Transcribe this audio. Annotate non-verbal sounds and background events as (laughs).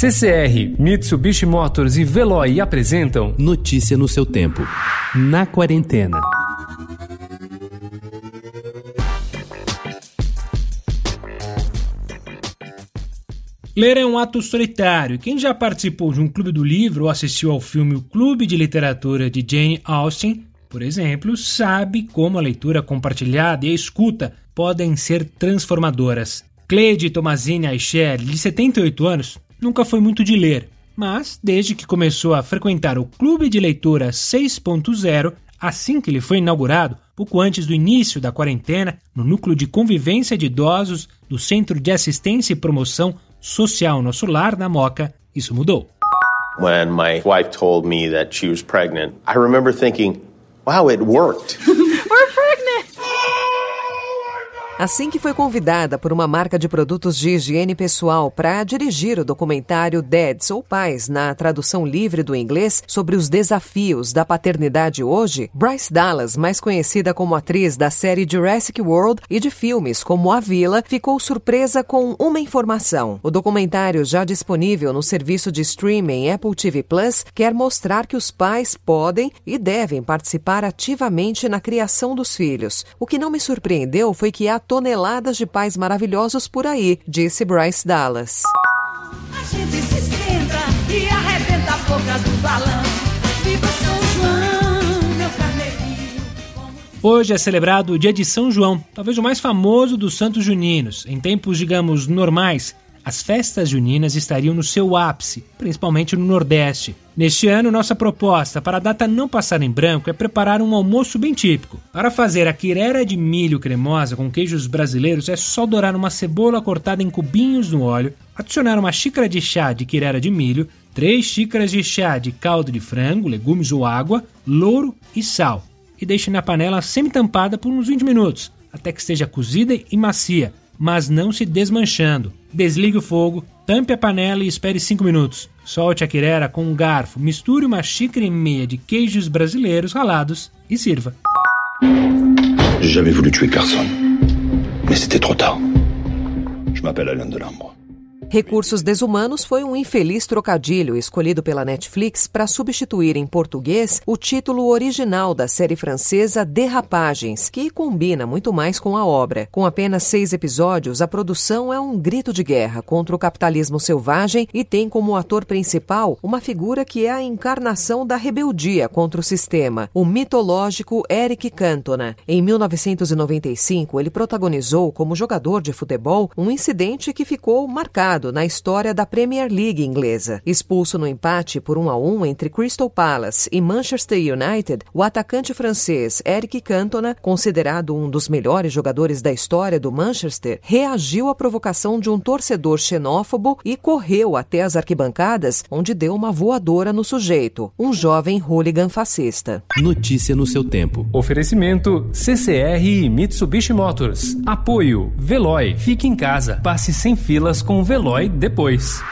CCR, Mitsubishi Motors e Veloy apresentam Notícia no seu tempo. Na quarentena. Ler é um ato solitário. Quem já participou de um clube do livro ou assistiu ao filme O Clube de Literatura de Jane Austen, por exemplo, sabe como a leitura compartilhada e a escuta podem ser transformadoras. Cleide Tomazini Aicher, de 78 anos, nunca foi muito de ler, mas desde que começou a frequentar o Clube de Leitura 6.0, assim que ele foi inaugurado, pouco antes do início da quarentena, no núcleo de convivência de idosos do Centro de Assistência e Promoção Social Nosso Lar, na Moca, isso mudou. When my wife told me that she was pregnant, I remember thinking, wow, it worked. (laughs) Assim que foi convidada por uma marca de produtos de higiene pessoal para dirigir o documentário Dads ou Pais, na tradução livre do inglês, sobre os desafios da paternidade hoje, Bryce Dallas, mais conhecida como atriz da série Jurassic World e de filmes como A Vila, ficou surpresa com uma informação. O documentário, já disponível no serviço de streaming Apple TV Plus, quer mostrar que os pais podem e devem participar ativamente na criação dos filhos. O que não me surpreendeu foi que há toneladas de pais maravilhosos por aí, disse Bryce Dallas. A gente se esquenta e arrebenta a boca do balão. Viva São João, meu carneirinho. Hoje é celebrado o Dia de São João, talvez o mais famoso dos santos juninos. Em tempos, digamos, normais, as festas juninas estariam no seu ápice, principalmente no Nordeste. Neste ano, nossa proposta para a data não passar em branco é preparar um almoço bem típico. Para fazer a quirera de milho cremosa com queijos brasileiros, é só dourar uma cebola cortada em cubinhos no óleo, adicionar uma xícara de chá de quirera de milho, três xícaras de chá de caldo de frango, legumes ou água, louro e sal. E deixe na panela semi-tampada por uns 20 minutos, até que esteja cozida e macia, mas não se desmanchando. Desligue o fogo, tampe a panela e espere 5 minutos. Solte a quirera com um garfo, misture uma xícara e meia de queijos brasileiros ralados e sirva. Jamais voulu tuer personne. Mais c'était trop tard. Je m'appelle Alain Delambre. Recursos Desumanos foi um infeliz trocadilho escolhido pela Netflix para substituir em português o título original da série francesa Derrapagens, que combina muito mais com a obra. Com apenas seis episódios, a produção é um grito de guerra contra o capitalismo selvagem e tem como ator principal uma figura que é a encarnação da rebeldia contra o sistema, o mitológico Eric Cantona. Em 1995, ele protagonizou como jogador de futebol um incidente que ficou marcado na história da Premier League inglesa. Expulso no empate por 1 a 1 entre Crystal Palace e Manchester United, o atacante francês Eric Cantona, considerado um dos melhores jogadores da história do Manchester, reagiu à provocação de um torcedor xenófobo e correu até as arquibancadas, onde deu uma voadora no sujeito, um jovem hooligan fascista. Notícia no seu tempo. Oferecimento CCR e Mitsubishi Motors. Apoio Veloy. Fique em casa. Passe sem filas com o Veloy depois.